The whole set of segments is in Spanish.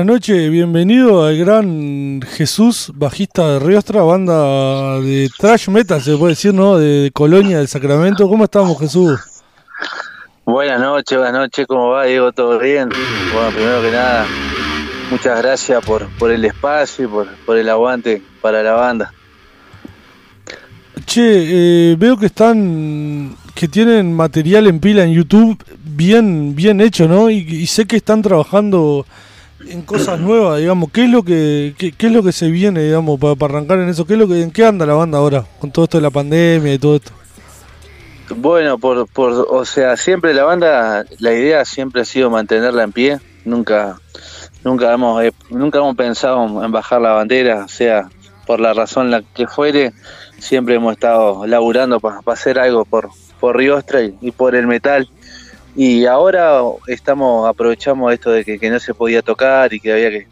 buenas noches, bienvenido al gran Jesús, bajista de Riostra, banda de trash metal, se puede decir, ¿no? De, Colonia del Sacramento. ¿Cómo estamos, Jesús? Buenas noches, buenas noches, ¿cómo va, Diego? ¿Todo bien? Bueno, primero que nada, muchas gracias por, por el espacio y por, por el aguante para la banda. Che, eh, veo que están, que tienen material en pila en YouTube bien, bien hecho, ¿no? y sé que están trabajando en cosas nuevas, digamos, ¿qué es lo que qué, es lo que se viene, digamos, para, arrancar en eso? ¿Qué es lo que en qué anda la banda ahora con todo esto de la pandemia y todo esto? Bueno, por, por o sea, siempre la banda, la idea siempre ha sido mantenerla en pie, nunca nunca hemos eh, nunca hemos pensado en bajar la bandera, sea por la razón la que fuere, siempre hemos estado laburando para hacer algo por por Riostra y por el metal y ahora estamos aprovechamos esto de que, no se podía tocar y que había que,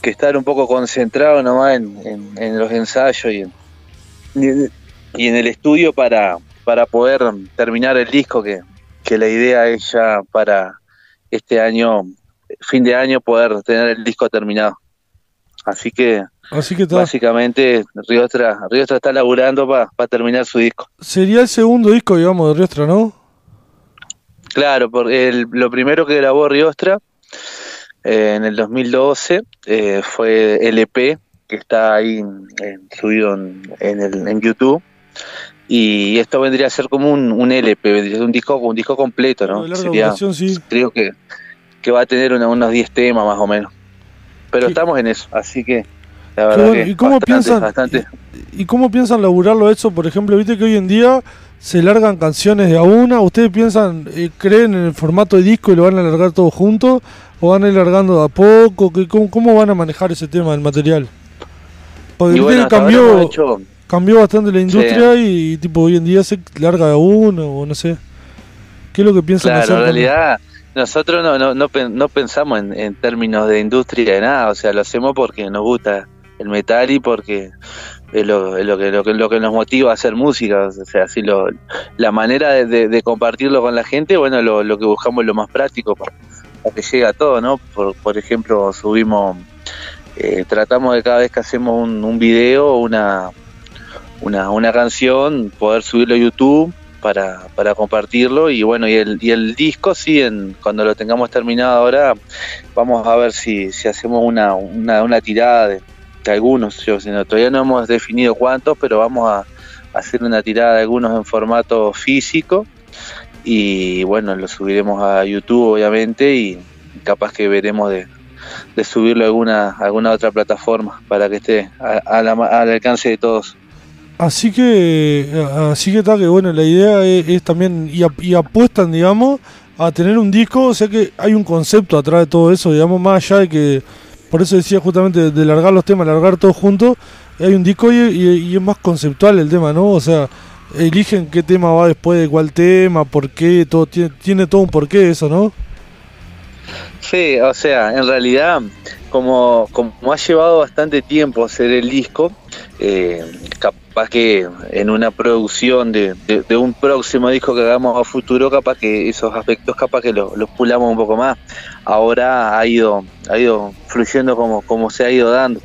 que estar un poco concentrado nomás en, en, los ensayos y en, y en el estudio para, para poder terminar el disco que, que la idea es ya para este año, fin de año, poder tener el disco terminado. Así que, Así que básicamente Riostra, Riostra está laburando para terminar su disco. Sería el segundo disco, digamos, de Riostra, ¿no? Claro, porque lo primero que grabó Riostra eh, en el 2012 eh, fue el EP que está ahí subido en, el, en YouTube y esto vendría a ser como un, un LP, vendría a ser un disco, un disco completo, ¿no? Sería, sí. Creo que, que va a tener unos 10 temas más o menos. Pero estamos en eso, así que la verdad que ¿y cómo piensan, bastante... ¿y, ¿Y cómo piensan laburarlo eso? Por ejemplo, viste que hoy en día se largan canciones de a una. ¿Ustedes piensan, eh, creen en el formato de disco y lo van a largar todo juntos? ¿O van a ir largando de a poco? ¿Cómo, cómo van a manejar ese tema del material? Porque cambió, cambió bastante la industria y, tipo hoy en día se larga de a uno o no sé. ¿Qué es lo que piensan claro, en realidad nosotros no, no, no, pensamos en, en términos de industria de nada. O sea, lo hacemos porque nos gusta el metal y porque es lo, lo, que, lo, que, lo que nos motiva a hacer música, o sea, así lo, la manera de, compartirlo con la gente, bueno, lo, lo que buscamos es lo más práctico para, que llegue a todo, ¿no? Por, por ejemplo, subimos, eh, tratamos de cada vez que hacemos un, un video, una, una, una canción, poder subirlo a YouTube para, para compartirlo y bueno, y el, y el disco sí, en, cuando lo tengamos terminado ahora, vamos a ver si, si hacemos una, una, una tirada de algunos, yo, todavía no hemos definido cuántos, pero vamos a, hacer una tirada de algunos en formato físico y bueno, lo subiremos a YouTube obviamente y capaz que veremos de, subirlo a alguna, alguna otra plataforma para que esté al alcance de todos. Así que, así que está que bueno, la idea es, también, y, y, apuestan, digamos, a tener un disco, o sea que hay un concepto atrás de todo eso, digamos, más allá de que por eso decía justamente de largar los temas, largar todos juntos. Hay un disco y, es más conceptual el tema, ¿no? O sea, eligen qué tema va después de cuál tema, por qué, todo tiene, todo un porqué eso, ¿no? Sí, o sea, en realidad, como, como ha llevado bastante tiempo hacer el disco, eh, capaz que en una producción de, un próximo disco que hagamos a futuro, capaz que esos aspectos capaz que los, pulamos un poco más. Ahora ha ido, ha ido fluyendo como, como se ha ido dando.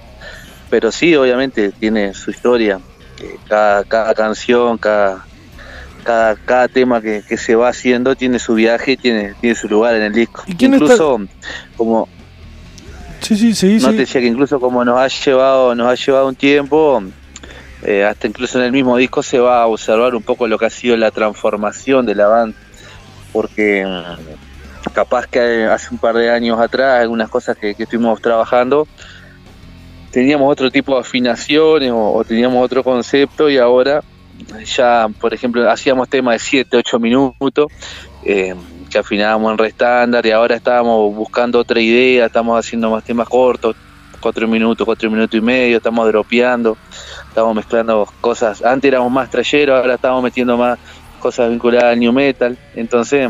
Pero sí, obviamente tiene su historia. Eh, cada, cada canción, cada, cada, cada tema que, se va haciendo tiene su viaje, tiene, tiene su lugar en el disco. Incluso como Sí, sí, sí, no te decía que incluso como nos ha llevado, nos ha llevado un tiempo, eh, hasta incluso en el mismo disco se va a observar un poco lo que ha sido la transformación de la banda, porque mm, capaz que hace un par de años atrás, algunas cosas que, estuvimos trabajando, teníamos otro tipo de afinaciones o, teníamos otro concepto y ahora ya, por ejemplo, hacíamos temas de 7, 8 minutos. Eh, que afinábamos en re-estándar y ahora estábamos buscando otra idea, estamos haciendo más temas cortos, cuatro minutos, cuatro minutos y medio, estamos dropeando, estamos mezclando cosas, antes éramos más trayeros, ahora estamos metiendo más cosas vinculadas al new metal, entonces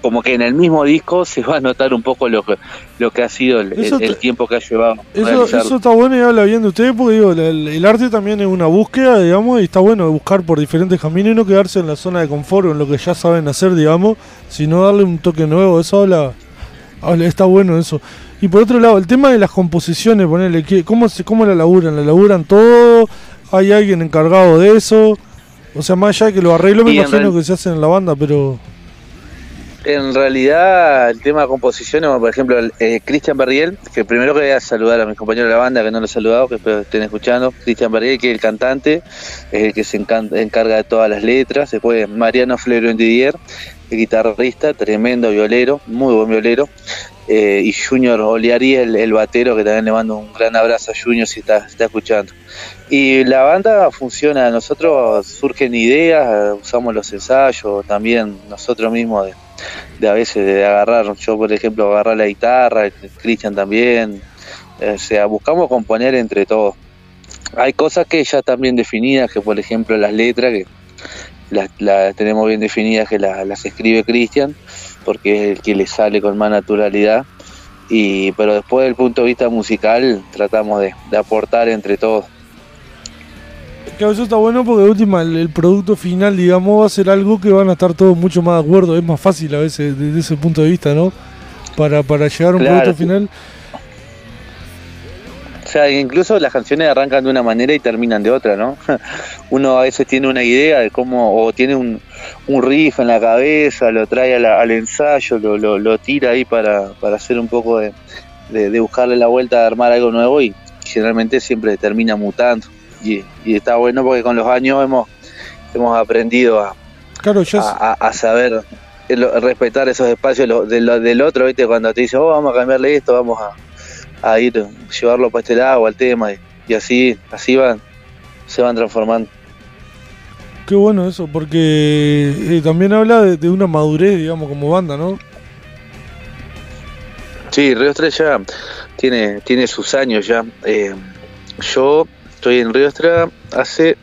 como que en el mismo disco se va a notar un poco lo que, lo que ha sido el, tiempo que ha llevado. Eso, eso, está bueno y habla bien de ustedes porque digo, el, arte también es una búsqueda, digamos, y está bueno buscar por diferentes caminos y no quedarse en la zona de confort o en lo que ya saben hacer, digamos, sino darle un toque nuevo. Eso habla, está bueno eso. Y por otro lado, el tema de las composiciones, ponerle, ¿cómo, se, ¿cómo la laburan? ¿La laburan todo? ¿Hay alguien encargado de eso? O sea, más allá de que lo arreglo, me imagino que se hacen en la banda, pero... En realidad, el tema de composiciones, por ejemplo, eh, Cristian Barriel, que primero quería saludar a mis compañeros de la banda, que no lo he saludado, que espero estén escuchando. Cristian Barriel, que es el cantante, es el que se encarga de todas las letras. Después Mariano Flero Didier, el guitarrista, tremendo violero, muy buen violero. Eh, y Junior Oliari, el, el, batero, que también le mando un gran abrazo a Junior si está, está escuchando. Y la banda funciona, nosotros surgen ideas, usamos los ensayos, también nosotros mismos de de a veces de agarrar, yo por ejemplo agarrar la guitarra, Cristian también, o sea, buscamos componer entre todos. Hay cosas que ya están bien definidas, que por ejemplo las letras, que las, tenemos bien definidas, que las, escribe Cristian, porque es el que le sale con más naturalidad. Y, pero después del punto de vista musical tratamos de, de aportar entre todos. Claro, eso está bueno porque última el, producto final, digamos, va a ser algo que van a estar todos mucho más de acuerdo. Es más fácil a veces desde ese punto de vista, ¿no? Para, para llegar a un producto final. Sea, incluso las canciones arrancan de una manera y terminan de otra, ¿no? Uno a veces tiene una idea de cómo, o tiene un, un riff en la cabeza, lo trae al ensayo, lo, lo, lo, tira ahí para, para hacer un poco de, de, de buscarle la vuelta a armar algo nuevo y generalmente siempre termina mutando y, está bueno porque con los años hemos, hemos aprendido a, a, saber respetar esos espacios del, otro, ¿viste? Cuando te dice, oh, vamos a cambiarle esto, vamos a, a ir, llevarlo para este lado, al tema, y, así, así van, se van transformando. Qué bueno eso, porque eh, también habla de, una madurez, digamos, como banda, ¿no? Sí, Río Estrella tiene, tiene sus años ya. Eh, yo estoy en Río Estrella hace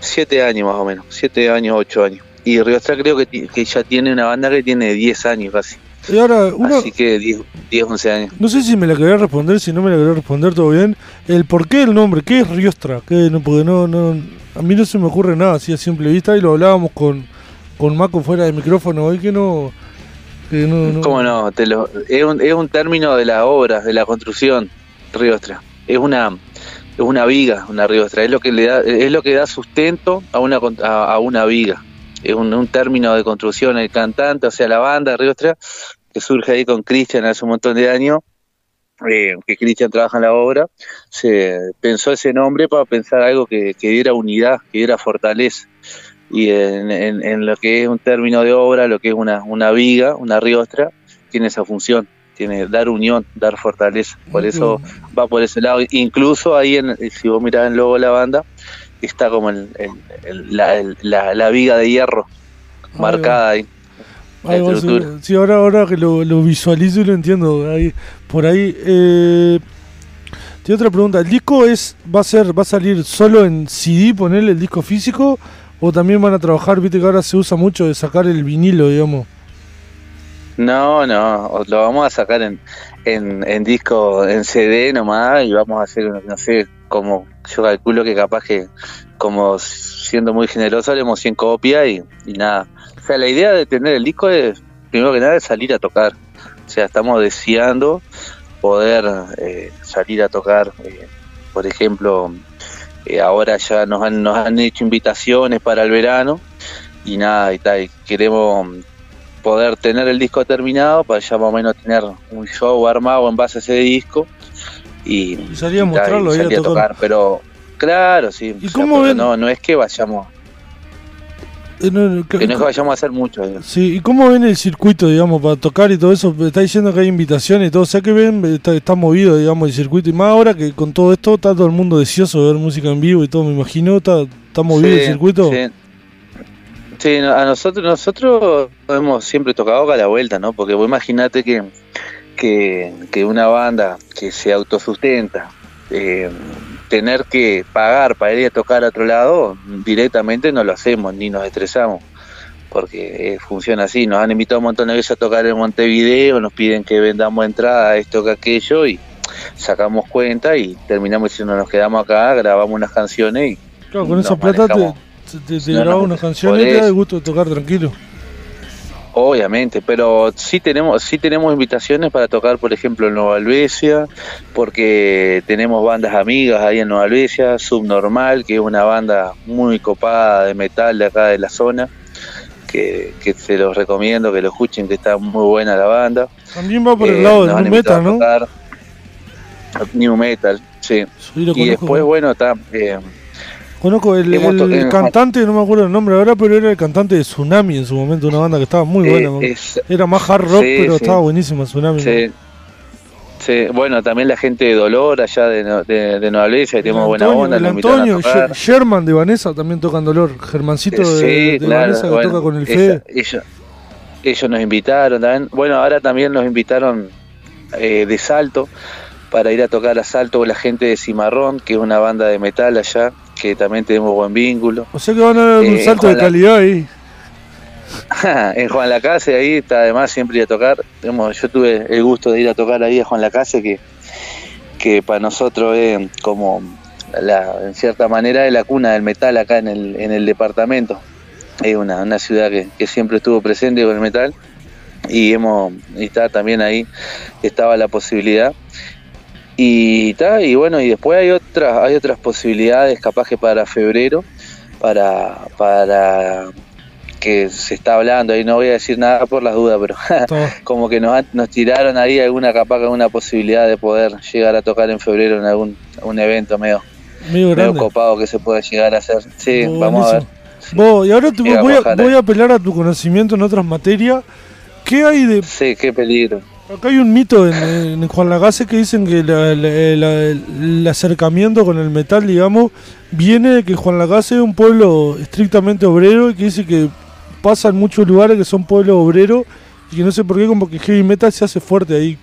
siete años más o menos, siete años, ocho años. Y Río Estrella creo que, que ya tiene una banda que tiene 10 años casi. Y ahora, Así que 10, 11 años. No sé si me la quería responder, si no me la quería responder todo bien. El por qué el nombre, ¿qué es Riostra? ¿Qué, no, porque no, no, a mí no se me ocurre nada así a simple vista y lo hablábamos con, con Maco fuera de micrófono hoy que no... Que no, ¿Cómo no? Te lo, es, un, es un término de la obra, de la construcción, Riostra. Es una es una viga, una riostra, es lo que le da, es lo que da sustento a una a, una viga. Es un, término de construcción el cantante, o sea, la banda riostra, que surge ahí con Cristian hace un montón de años, eh, que Cristian trabaja en la obra, se pensó ese nombre para pensar algo que, diera unidad, que diera fortaleza. Y en, en, lo que es un término de obra, lo que es una, una viga, una riostra, tiene esa función tiene dar unión, dar fortaleza. Por eso va por ese lado. Incluso ahí, en, si vos mirás el logo de la banda, está como el, la, la, viga de hierro marcada ahí. sí, ahora, ahora que lo, lo, visualizo y lo entiendo, ahí, por ahí. Eh, tiene otra pregunta, ¿el disco es va a ser va a salir solo en CD, ponerle el disco físico o también van a trabajar, viste que ahora se usa mucho de sacar el vinilo, digamos? No, no, lo vamos a sacar en, en, disco, en CD nomás y vamos a hacer, no sé, como yo calculo que capaz que, como siendo muy generoso, haremos 100 copias y, y nada. O sea, la idea de tener el disco es, primero que nada, es salir a tocar. O sea, estamos deseando poder eh, salir a tocar. Eh, por ejemplo, eh, ahora ya nos han, nos han hecho invitaciones para el verano y nada, y tal, queremos poder tener el disco terminado para ya más o menos tener un show armado en base a ese disco y, y a mostrarlo y, a, tocar. pero claro sí ¿Y no no es que vayamos eh, que no es que vayamos a hacer mucho sí y cómo ven el circuito digamos para tocar y todo eso está diciendo que hay invitaciones y todo o sea que ven está, movido digamos el circuito y más ahora que con todo esto está todo el mundo deseoso de ver música en vivo y todo me imagino está, está movido el circuito. sí. Sí, a nosotros nosotros hemos siempre tocado a la vuelta, ¿no? Porque vos imaginate que, que, una banda que se autosustenta, eh, tener que pagar para ir a tocar a otro lado, directamente no lo hacemos ni nos estresamos, porque eh, funciona así. Nos han invitado un montón de veces a tocar en Montevideo, nos piden que vendamos entrada, esto que aquello, y sacamos cuenta y terminamos diciendo nos quedamos acá, grabamos unas canciones y. Claro, con esa plata te, te, graba una canción y te da el gusto de tocar tranquilo. Obviamente, pero sí tenemos, sí tenemos invitaciones para tocar, por ejemplo, en Nueva Albesia, porque tenemos bandas amigas ahí en Nueva Albesia, Subnormal, que es una banda muy copada de metal de acá de la zona, que, que se los recomiendo que lo escuchen, que está muy buena la banda. También va por el eh, lado del New Metal, ¿no? New Metal, sí. y después, bueno, está... Eh, Conozco el, cantante, no me acuerdo el nombre ahora, pero era el cantante de Tsunami en su momento, una banda que estaba muy buena. era más hard rock, pero estaba buenísima Tsunami. Sí. bueno, también la gente de Dolor allá de, de, Nueva Orleans, tenemos buena onda. El Antonio, Sherman de Vanessa también tocan Dolor, Germancito de, Vanessa que toca con el Fede. Ellos, ellos nos invitaron también. Bueno, ahora también nos invitaron eh, de Salto para ir a tocar a Salto con la gente de Cimarrón, que es una banda de metal allá que también tenemos buen vínculo. O sea que van a dar un eh, salto de calidad ahí. en Juan Lacase, ahí está además siempre ir a tocar. yo tuve el gusto de ir a tocar ahí a Juan Lacase, que, que para nosotros es como, la, en cierta manera, es la cuna del metal acá en el, en el departamento. Es una, una ciudad que, que siempre estuvo presente con el metal y hemos y está también ahí estaba la posibilidad y, y bueno, y después hay otras, hay otras posibilidades, capaz que para febrero, para, para que se está hablando, ahí no voy a decir nada por las dudas, pero como que nos, nos tiraron ahí alguna capaz alguna posibilidad de poder llegar a tocar en febrero en algún un evento medio, medio, copado que se pueda llegar a hacer. Sí, vamos a ver. y ahora te voy, a, voy a apelar a tu conocimiento en otras materias. ¿Qué hay de...? Sí, qué peligro. Acá hay un mito en, Juan Lagase que dicen que el acercamiento con el metal, digamos, viene de que Juan Lagase es un pueblo estrictamente obrero y que dice que pasa en muchos lugares que son pueblos obreros y que no sé por qué como que heavy metal se hace fuerte ahí.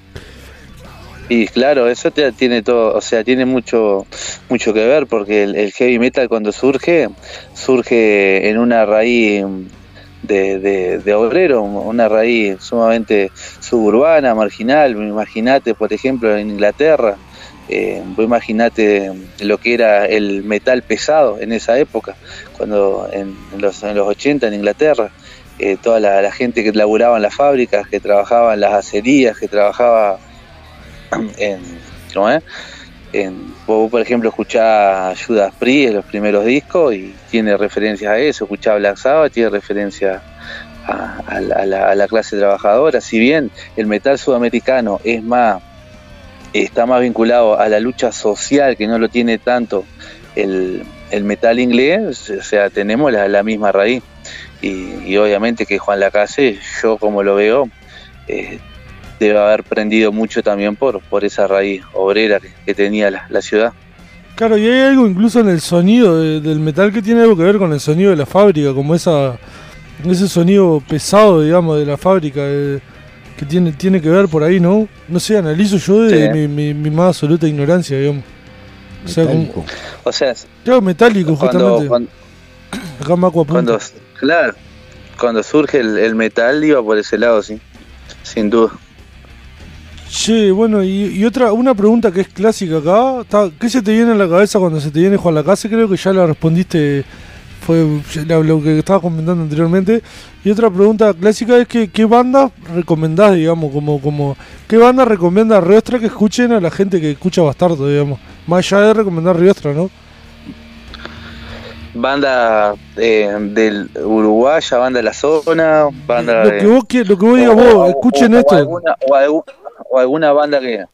Y claro, eso tiene todo, o sea, tiene mucho mucho que ver porque el heavy metal cuando surge surge en una raíz de, obrero, una raíz sumamente suburbana, marginal. Imagínate, por ejemplo, en Inglaterra, eh, lo que era el metal pesado en esa época, cuando en, los, en los 80 en Inglaterra, eh, toda la, gente que laburaba en las fábricas, que trabajaba en las acerías, que trabajaba en. Por ejemplo, escuchás Judas Priest, los primeros discos, y tiene referencias a eso. Escuchás Black Sabbath, tiene referencia a, la, clase trabajadora. Si bien el metal sudamericano es más, está más vinculado a la lucha social, que no lo tiene tanto el, metal inglés, o sea, tenemos la, misma raíz. Y, obviamente que Juan Lacase, yo como lo veo, eh, debe haber prendido mucho también por, por esa raíz obrera que, tenía la, ciudad. Claro, y hay algo incluso en el sonido del metal que tiene algo que ver con el sonido de la fábrica, como esa ese sonido pesado, digamos, de la fábrica eh, que tiene, tiene que ver por ahí, ¿no? No sé, analizo yo de mi, más absoluta ignorancia, digamos. O sea, como, o sea claro, metálico, justamente. Cuando, claro, cuando surge el, el metal iba por ese lado, sí, sin duda. Sí, bueno, y, otra, una pregunta que es clásica acá, ¿qué se te viene a la cabeza cuando se te viene Juan la casa? Creo que ya la respondiste, fue lo que estaba comentando anteriormente. Y otra pregunta clásica es que, ¿qué banda recomendás, digamos, como, como, qué banda recomienda Riostra que escuchen a la gente que escucha Bastardo, digamos? Más allá de recomendar Riostra, ¿no? Banda eh, del Uruguaya, banda de la zona, banda lo que vos, lo que vos digas vos, escuchen esto o alguna banda que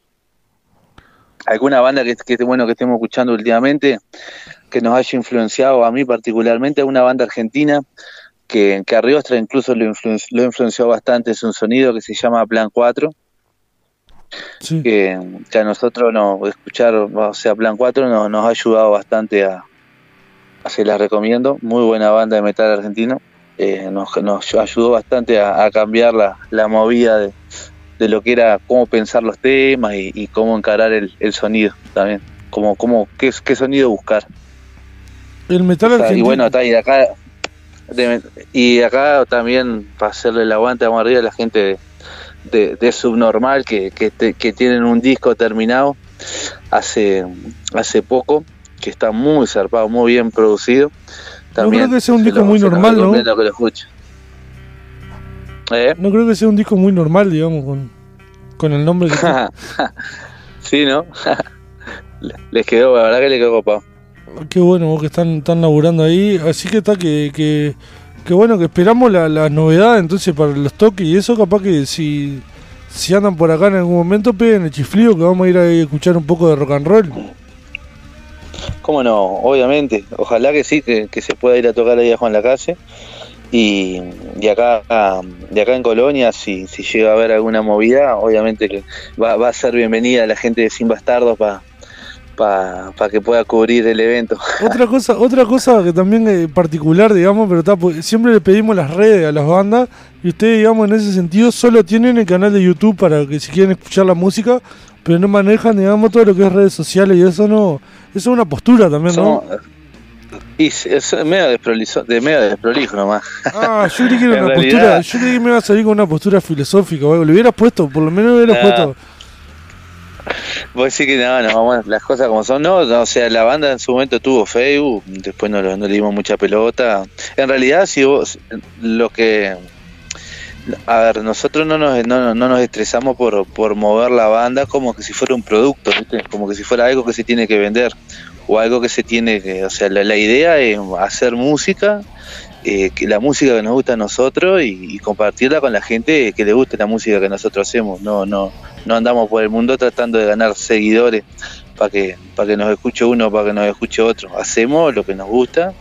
alguna banda que, que bueno que estemos escuchando últimamente que nos haya influenciado a mí particularmente una banda argentina que, que a Riostra incluso lo, lo influenció bastante es un sonido que se llama Plan 4 que, a nosotros no escuchar o sea Plan 4 no, nos ha ayudado bastante a, se las recomiendo. Muy buena banda de metal argentino. Eh, nos, nos ayudó bastante a, a cambiar la, la movida de, de lo que era cómo pensar los temas y, cómo encarar el, sonido también, como, cómo, qué, qué sonido buscar. El metal argentino. Y bueno, está, y acá, y acá también para hacerle el aguante a arriba a la gente de, Subnormal que, que, tienen un disco terminado hace, hace poco, que está muy zarpado, muy bien producido. También creo que es un disco muy normal, ¿no? Que lo ¿Eh? No creo que sea un disco muy normal, digamos, con, con el nombre que Sí, ¿no? les quedó, la verdad que les quedó copado. Qué bueno vos que están, están laburando ahí. Así que está que, que, que bueno, que esperamos las la novedades entonces para los toques y eso capaz que si, si andan por acá en algún momento peguen el chiflío que vamos a ir a escuchar un poco de rock and roll. Cómo no, obviamente. Ojalá que sí, que, se pueda ir a tocar ahí a Juan Lacase. Y, y acá de acá en Colonia, si, si llega a haber alguna movida, obviamente que va, va a ser bienvenida la gente de Sin Bastardos para para que pueda cubrir el evento. Otra cosa, otra cosa que también es particular, digamos, pero está, siempre le pedimos las redes a las bandas y ustedes, digamos, en ese sentido solo tienen el canal de YouTube para que si quieren escuchar la música, pero no manejan, digamos, todo lo que es redes sociales y eso no, eso es una postura también, ¿no? Y es medio desprolijo, de medio desprolijo nomás. Ah, yo creí que era una postura, yo creí que me iba a salir con una postura filosófica o algo. Le hubieras puesto, por lo menos le hubieras puesto Vos decís que no, no, las cosas como son, no, o sea, la banda en su momento tuvo Facebook, después no, no le dimos mucha pelota. En realidad, si vos, lo que, a ver, nosotros no nos, no, no nos estresamos por, por mover la banda como que si fuera un producto, ¿viste? como que si fuera algo que se tiene que vender o algo que se tiene que, o sea, la, idea es hacer música eh, que la música que nos gusta a nosotros y, compartirla con la gente que le guste la música que nosotros hacemos. No, no, no andamos por el mundo tratando de ganar seguidores para que, para que nos escuche uno, para que nos escuche otro. Hacemos lo que nos gusta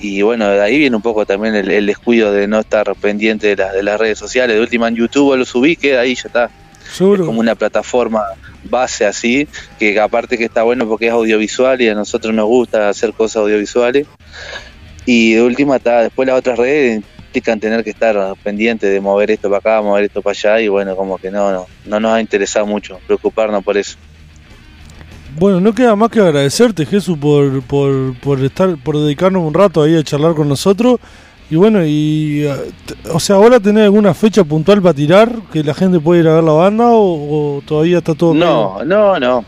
y bueno, de ahí viene un poco también el, descuido de no estar pendiente de, de las redes sociales. De última en YouTube lo subí, que ahí ya está. Es como una plataforma base así, que aparte que está bueno porque es audiovisual y a nosotros nos gusta hacer cosas audiovisuales. Y de última, está, después las otras redes implican tener que estar pendientes de mover esto para acá, mover esto para allá, y bueno, como que no, no, no nos ha interesado mucho preocuparnos por eso. Bueno, no queda más que agradecerte, Jesús, por, por, por estar, por dedicarnos un rato ahí a charlar con nosotros. Y bueno, y eh, o sea, ¿ahora tenés alguna fecha puntual para tirar? ¿Que la gente puede ir a ver la banda o, todavía está todo No, no, no.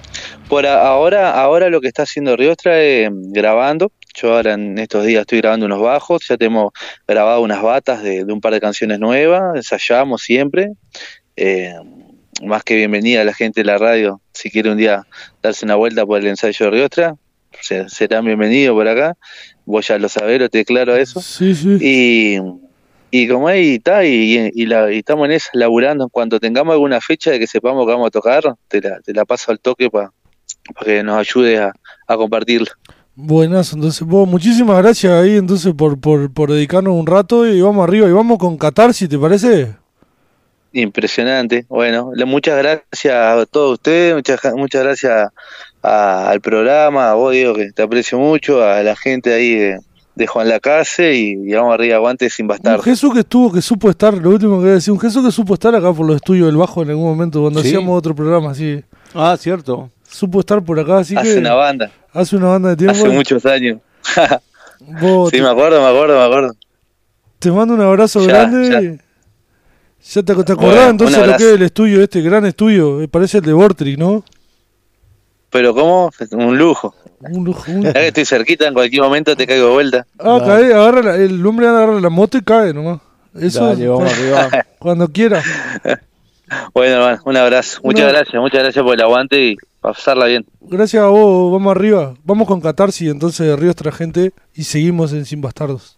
Por ahora, ahora lo que está haciendo Riostra es grabando, yo ahora en estos días estoy grabando unos bajos, ya tenemos grabado unas batas de, un par de canciones nuevas, ensayamos siempre. Eh, más que bienvenida a la gente de la radio, si quiere un día darse una vuelta por el ensayo de Riostra, serán bienvenidos por acá. Vos ya lo sabés, lo te claro eso. Sí, sí. Y, y como ahí está, y, y, la, y, estamos en eso, laburando. En cuanto tengamos alguna fecha de que sepamos que vamos a tocar, te la, te la paso al toque para que nos ayude a, a compartirlo. Buenas, entonces, vos, muchísimas gracias ahí entonces por, por, por dedicarnos un rato y vamos arriba y vamos con Catarsis, ¿te parece? Impresionante. Bueno, muchas gracias a todos ustedes, muchas, muchas gracias al programa, a vos Diego, que te aprecio mucho, a la gente ahí de, Juan Lacase y, y vamos arriba, aguante sin bastar. Un Jesús que estuvo, que supo estar, lo último que voy a decir, un Jesús que supo estar acá por los estudios del Bajo en algún momento, cuando hacíamos otro programa así. Ah, cierto. Supo estar por acá, así Hace una banda. Hace una banda de tiempo. Hace muchos años. sí, me acuerdo, me acuerdo, me acuerdo. Te mando un abrazo grande. Ya, te, te acordás entonces lo que es el estudio, este gran estudio, parece el de Vortrix, ¿no? Pero ¿cómo? Un lujo. Un lujo. Ya que estoy cerquita, en cualquier momento te caigo de vuelta. Ah, cae, agarra el hombre agarra la moto y cae nomás. Eso Dale, vamos cuando, cuando quiera. Bueno, hermano, un abrazo. Muchas gracias, muchas gracias por el aguante y pasarla bien. Gracias a vos, vamos arriba. Vamos con Catarsis entonces de Ríos Tragente y seguimos en Sin Bastardos.